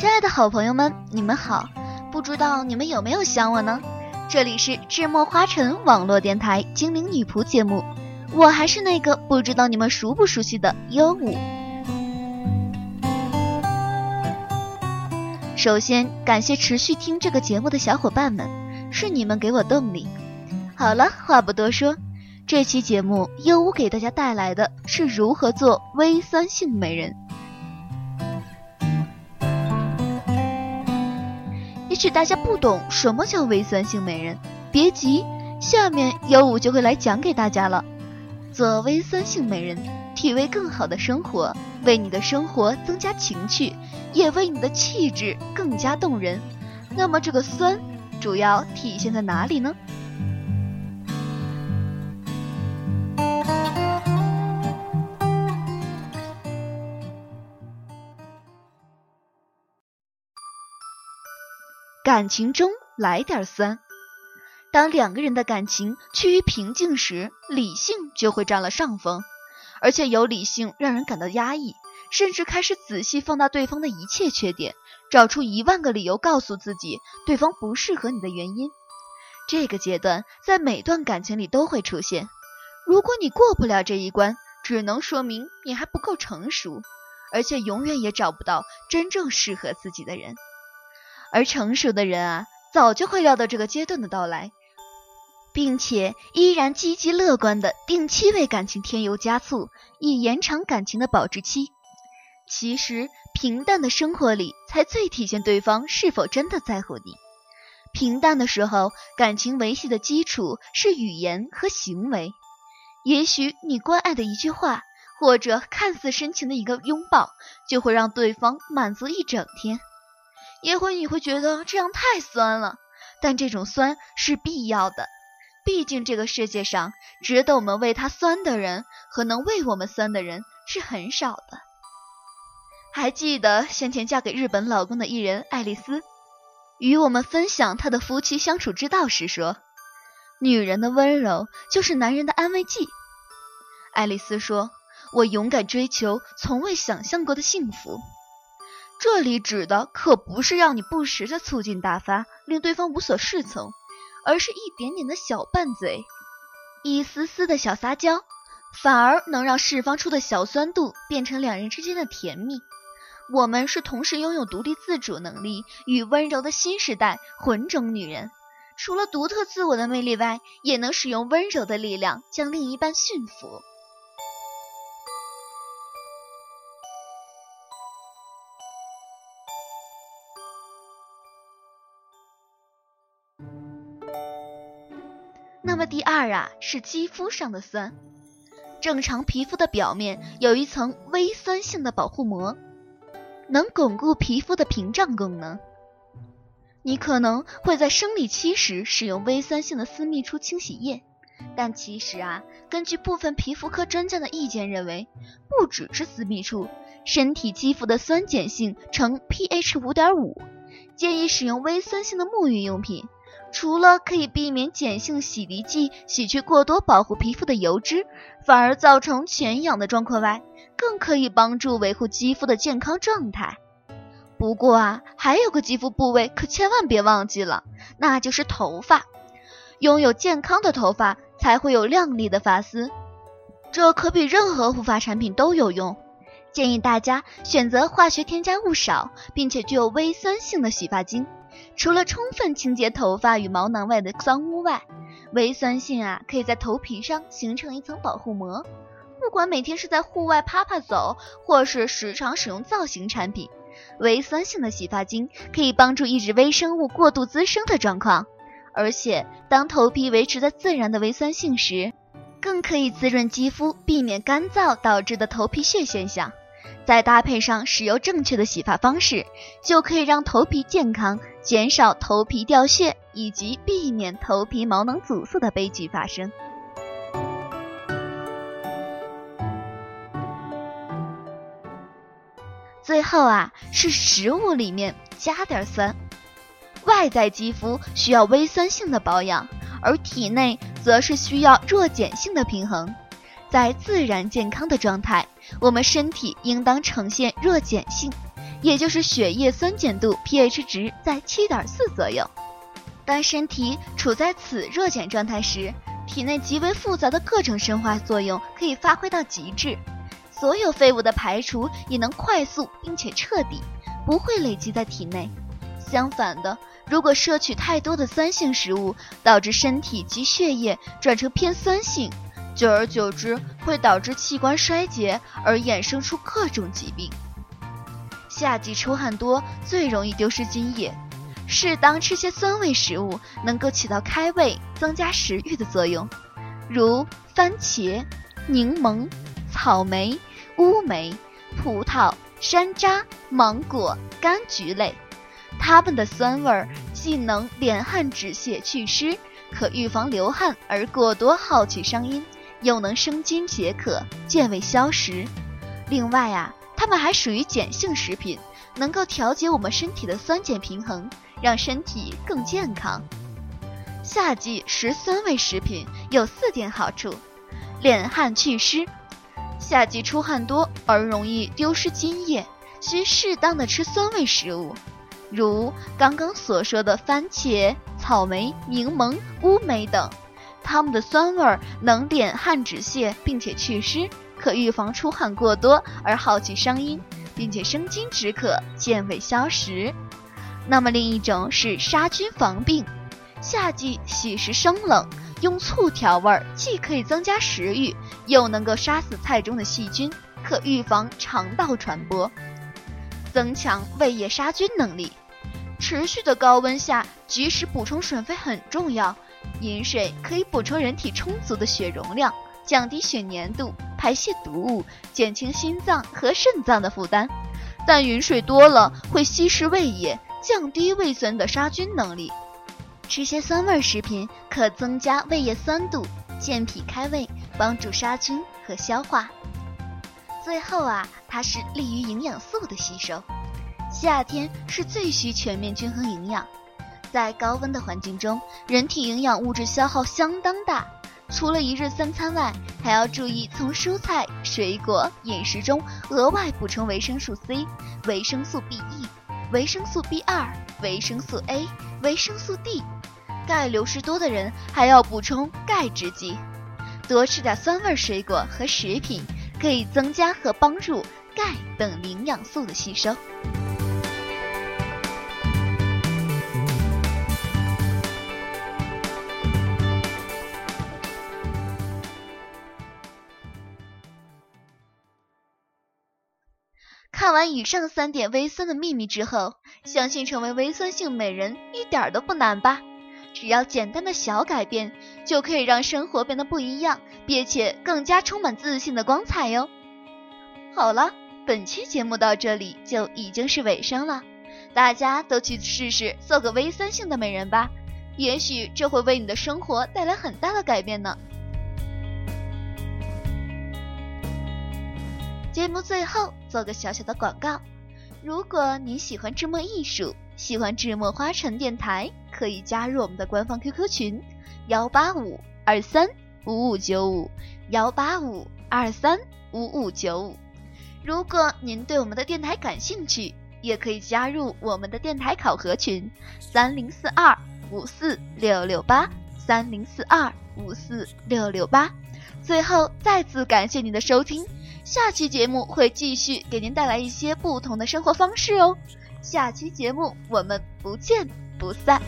亲爱的好朋友们，你们好！不知道你们有没有想我呢？这里是智墨花城网络电台精灵女仆节目，我还是那个不知道你们熟不熟悉的优舞。首先感谢持续听这个节目的小伙伴们，是你们给我动力。好了，话不多说，这期节目优舞给大家带来的是如何做微酸性美人。也许大家不懂什么叫微酸性美人，别急，下面优五就会来讲给大家了。做微酸性美人，体味更好的生活，为你的生活增加情趣，也为你的气质更加动人。那么这个酸，主要体现在哪里呢？感情中来点酸。当两个人的感情趋于平静时，理性就会占了上风，而且有理性让人感到压抑，甚至开始仔细放大对方的一切缺点，找出一万个理由告诉自己对方不适合你的原因。这个阶段在每段感情里都会出现。如果你过不了这一关，只能说明你还不够成熟，而且永远也找不到真正适合自己的人。而成熟的人啊，早就会料到这个阶段的到来，并且依然积极乐观的定期为感情添油加醋，以延长感情的保质期。其实，平淡的生活里才最体现对方是否真的在乎你。平淡的时候，感情维系的基础是语言和行为。也许你关爱的一句话，或者看似深情的一个拥抱，就会让对方满足一整天。也会你会觉得这样太酸了，但这种酸是必要的，毕竟这个世界上值得我们为他酸的人和能为我们酸的人是很少的。还记得先前嫁给日本老公的艺人爱丽丝，与我们分享她的夫妻相处之道时说：“女人的温柔就是男人的安慰剂。”爱丽丝说：“我勇敢追求从未想象过的幸福。”这里指的可不是让你不时的醋劲大发，令对方无所适从，而是一点点的小拌嘴，一丝丝的小撒娇，反而能让释放出的小酸度变成两人之间的甜蜜。我们是同时拥有独立自主能力与温柔的新时代混种女人，除了独特自我的魅力外，也能使用温柔的力量将另一半驯服。那么第二啊，是肌肤上的酸。正常皮肤的表面有一层微酸性的保护膜，能巩固皮肤的屏障功能。你可能会在生理期时使用微酸性的私密处清洗液，但其实啊，根据部分皮肤科专家的意见认为，不只是私密处，身体肌肤的酸碱性呈 pH 五点五，建议使用微酸性的沐浴用品。除了可以避免碱性洗涤剂洗去过多保护皮肤的油脂，反而造成全氧的状况外，更可以帮助维护肌肤的健康状态。不过啊，还有个肌肤部位可千万别忘记了，那就是头发。拥有健康的头发，才会有亮丽的发丝，这可比任何护发产品都有用。建议大家选择化学添加物少，并且具有微酸性的洗发精。除了充分清洁头发与毛囊外的脏污外，微酸性啊可以在头皮上形成一层保护膜。不管每天是在户外趴趴走，或是时常使用造型产品，微酸性的洗发精可以帮助抑制微生物过度滋生的状况。而且，当头皮维持在自然的微酸性时，更可以滋润肌肤，避免干燥导致的头皮屑现象。再搭配上使用正确的洗发方式，就可以让头皮健康，减少头皮掉屑，以及避免头皮毛囊阻塞的悲剧发生。最后啊，是食物里面加点酸。外在肌肤需要微酸性的保养，而体内则是需要弱碱性的平衡。在自然健康的状态，我们身体应当呈现弱碱性，也就是血液酸碱度 pH 值在七点四左右。当身体处在此弱碱状态时，体内极为复杂的各种生化作用可以发挥到极致，所有废物的排除也能快速并且彻底，不会累积在体内。相反的，如果摄取太多的酸性食物，导致身体及血液转成偏酸性，久而久之会导致器官衰竭而衍生出各种疾病。夏季出汗多，最容易丢失津液。适当吃些酸味食物，能够起到开胃、增加食欲的作用，如番茄、柠檬、草莓、乌梅、葡萄、山楂、芒果、柑橘类。它们的酸味儿既能敛汗止泻祛湿，可预防流汗而过多耗气伤阴，又能生津解渴、健胃消食。另外啊。它们还属于碱性食品，能够调节我们身体的酸碱平衡，让身体更健康。夏季食酸味食品有四点好处：敛汗祛湿。夏季出汗多而容易丢失津液，需适当的吃酸味食物，如刚刚所说的番茄、草莓、柠檬、乌梅等，它们的酸味能敛汗止泻，并且祛湿。可预防出汗过多而耗气伤阴，并且生津止渴、健胃消食。那么另一种是杀菌防病。夏季喜食生冷，用醋调味儿，既可以增加食欲，又能够杀死菜中的细菌，可预防肠道传播，增强胃液杀菌能力。持续的高温下，及时补充水分很重要。饮水可以补充人体充足的血容量。降低血粘度，排泄毒物，减轻心脏和肾脏的负担。但饮水多了会稀释胃液，降低胃酸的杀菌能力。吃些酸味食品可增加胃液酸度，健脾开胃，帮助杀菌和消化。最后啊，它是利于营养素的吸收。夏天是最需全面均衡营养，在高温的环境中，人体营养物质消耗相当大。除了一日三餐外，还要注意从蔬菜、水果饮食中额外补充维生素 C、维生素 B 一、维生素 B 二、维生素 A、维生素 D。钙流失多的人还要补充钙制剂。多吃点酸味水果和食品，可以增加和帮助钙等营养素的吸收。看完以上三点微酸的秘密之后，相信成为微酸性美人一点都不难吧？只要简单的小改变，就可以让生活变得不一样，并且更加充满自信的光彩哟。好了，本期节目到这里就已经是尾声了，大家都去试试做个微酸性的美人吧，也许这会为你的生活带来很大的改变呢。节目最后做个小小的广告，如果你喜欢智墨艺术，喜欢智墨花城电台，可以加入我们的官方 QQ 群幺八五二三五五九五幺八五二三五五九五。如果您对我们的电台感兴趣，也可以加入我们的电台考核群三零四二五四六六八三零四二五四六六八。最后，再次感谢您的收听。下期节目会继续给您带来一些不同的生活方式哦，下期节目我们不见不散。